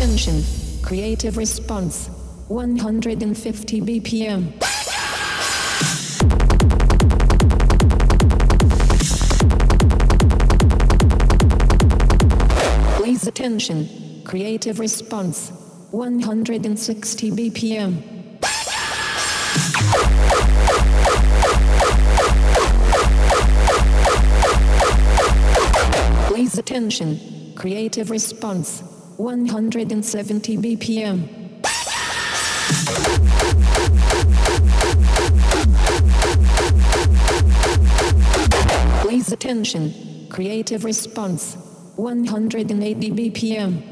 attention. Creative response. 150 BPM. Please attention. Creative response. 160 BPM. Please attention. Creative response. 170 BPM. Please attention. Creative response. 180 BPM.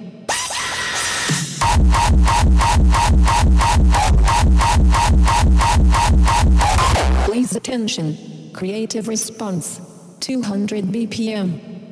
Please attention. Creative response. 200 BPM.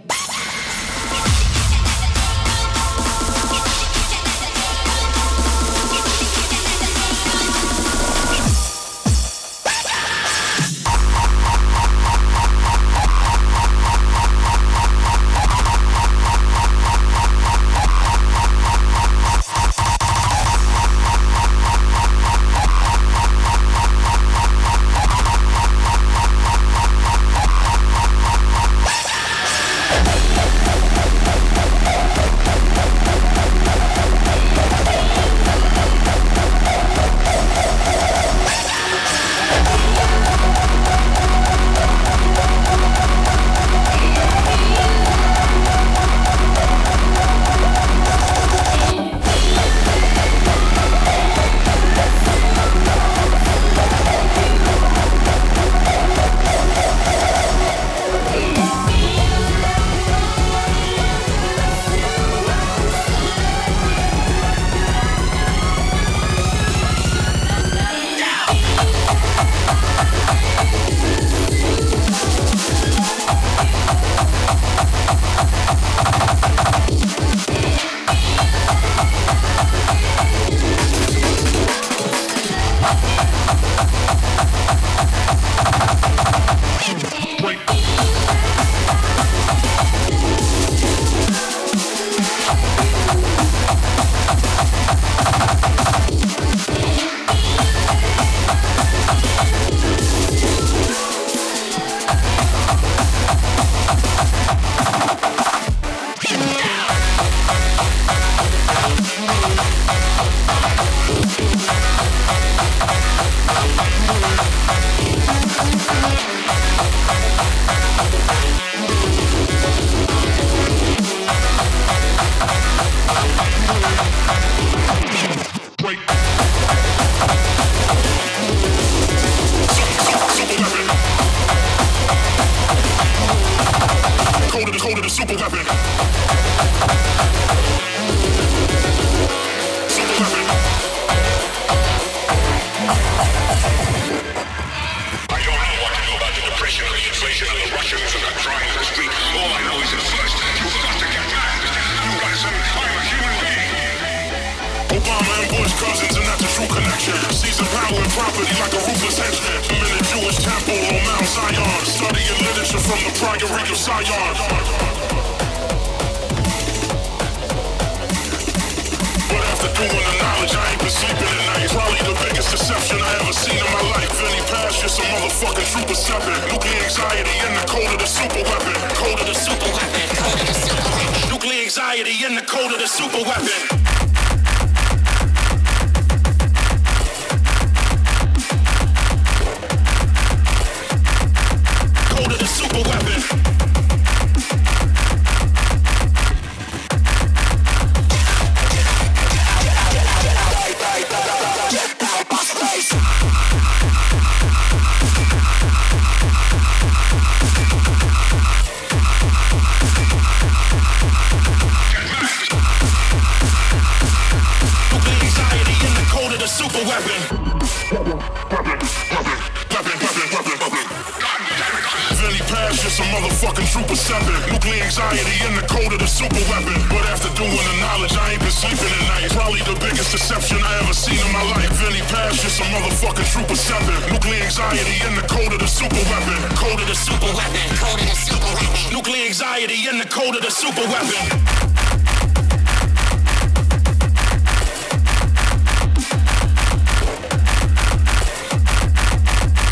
And property like a ruthless henchman. I'm in the Jewish temple on Mount Zion, studying literature from the priory of Zion. But after doing the knowledge, I ain't been sleeping at night. Probably the biggest deception I ever seen in my life. Vinnie Paz, just a motherfucking trooper stepping. Nuclear anxiety in the code of the super weapon. Code of the super weapon. Code of the super weapon. Nuclear anxiety in the code of the super weapon.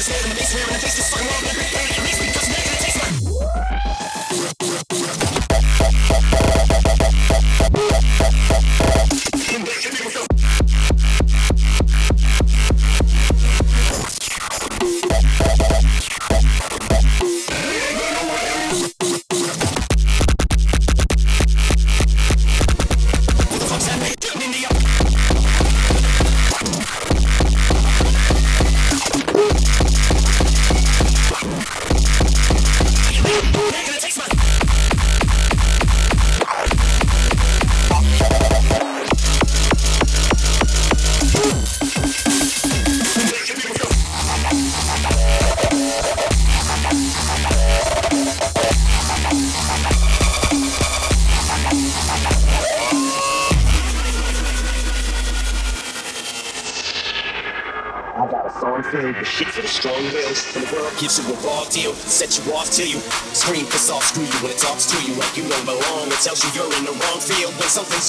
Swear to me, swear to me.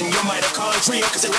and you might have called it real.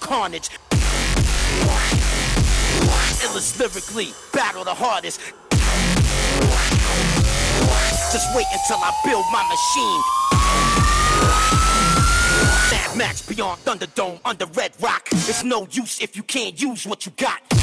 Carnage. Illest lyrically, battle the hardest. Just wait until I build my machine. Mad Max beyond Thunderdome under Red Rock. It's no use if you can't use what you got.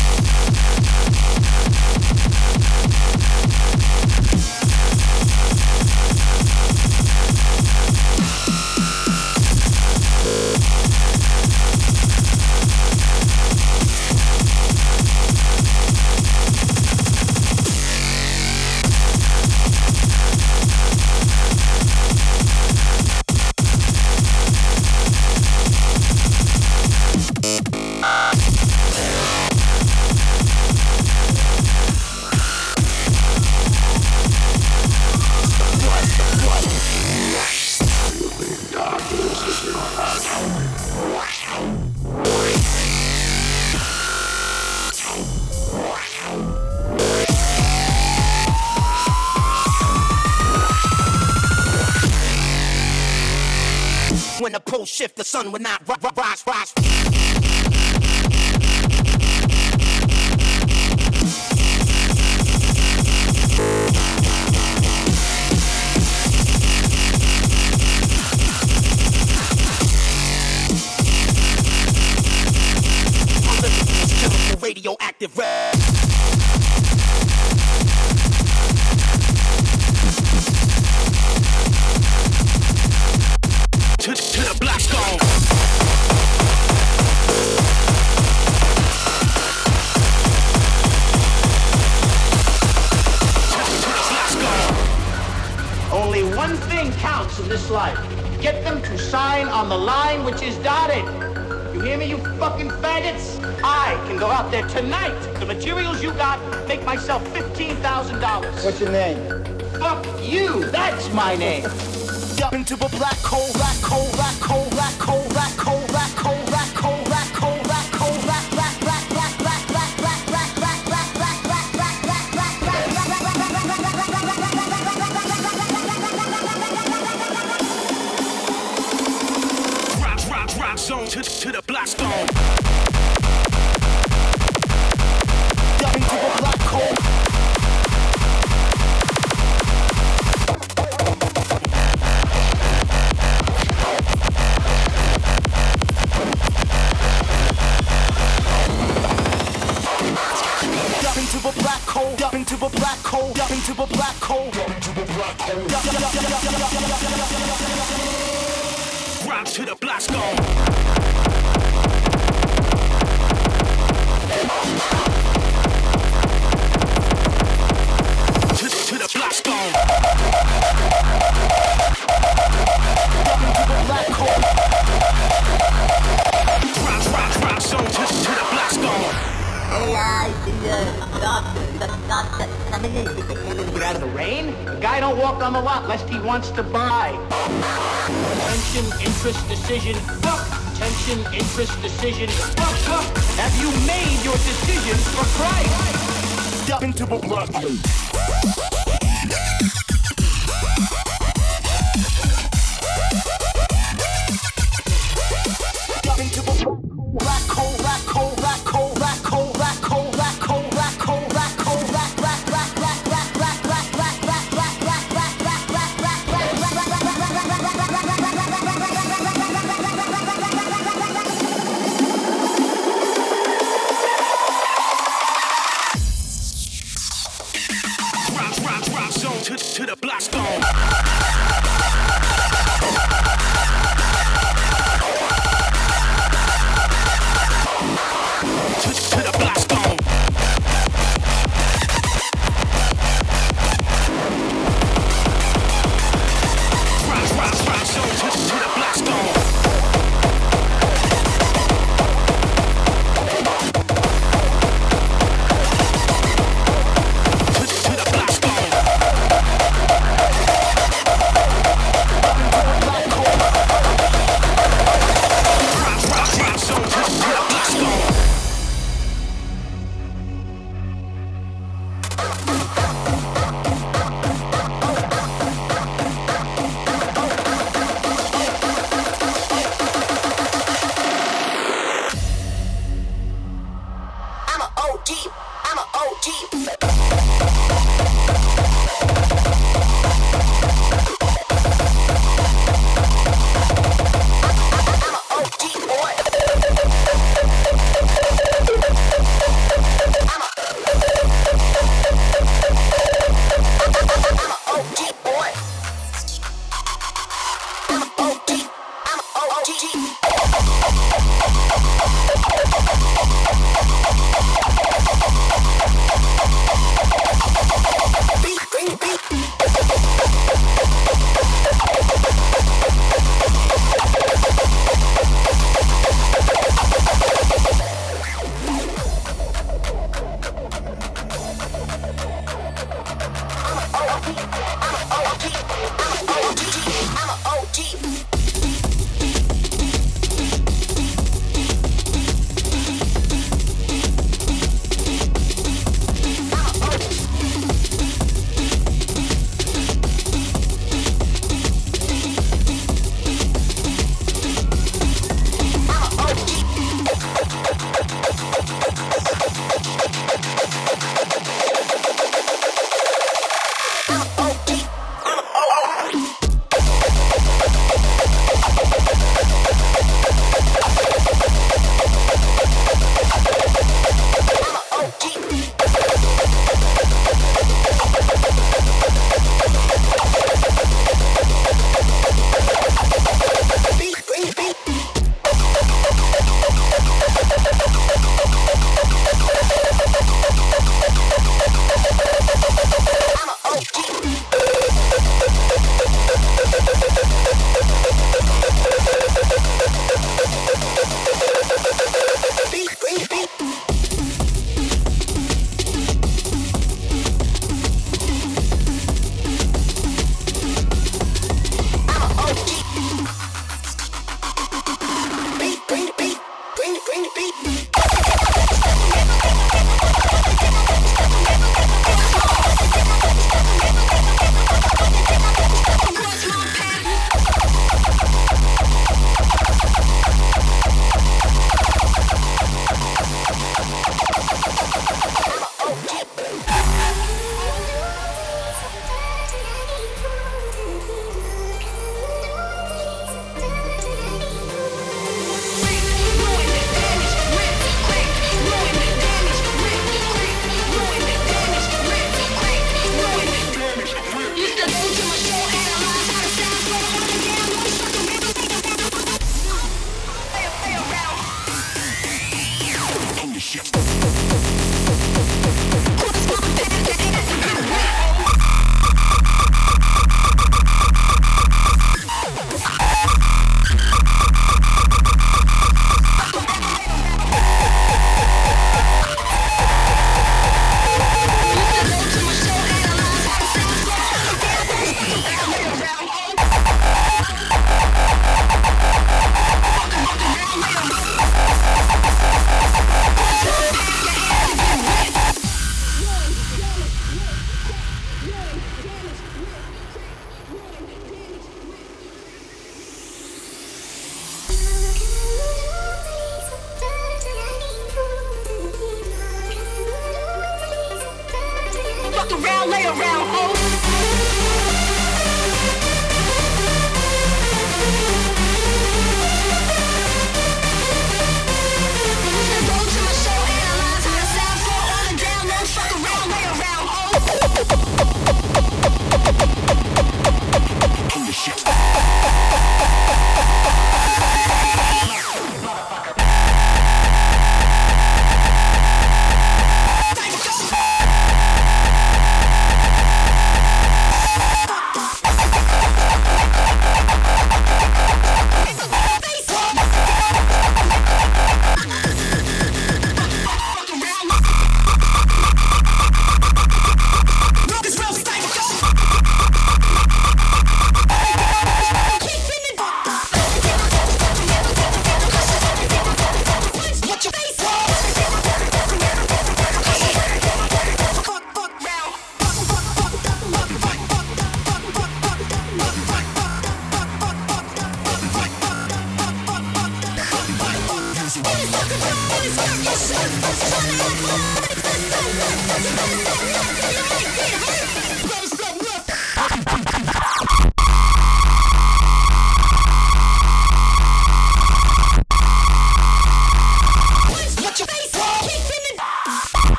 Sun not rise, rise. out there tonight. The materials you got make myself $15,000. What's your name? Fuck you. That's my name. Up Into a black hole, black hole, black hole, black hole, black hole, black hole. Get out of the rain? A guy don't walk on the lot lest he wants to buy. Attention, interest, decision. Fuck! Attention, interest, decision. Fuck, fuck! Have you made your decision for Christ? Step into the blood. Bye.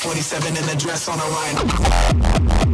47 in the dress on a rhino.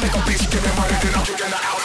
Little bitch, give me money, then I'll kick in the out.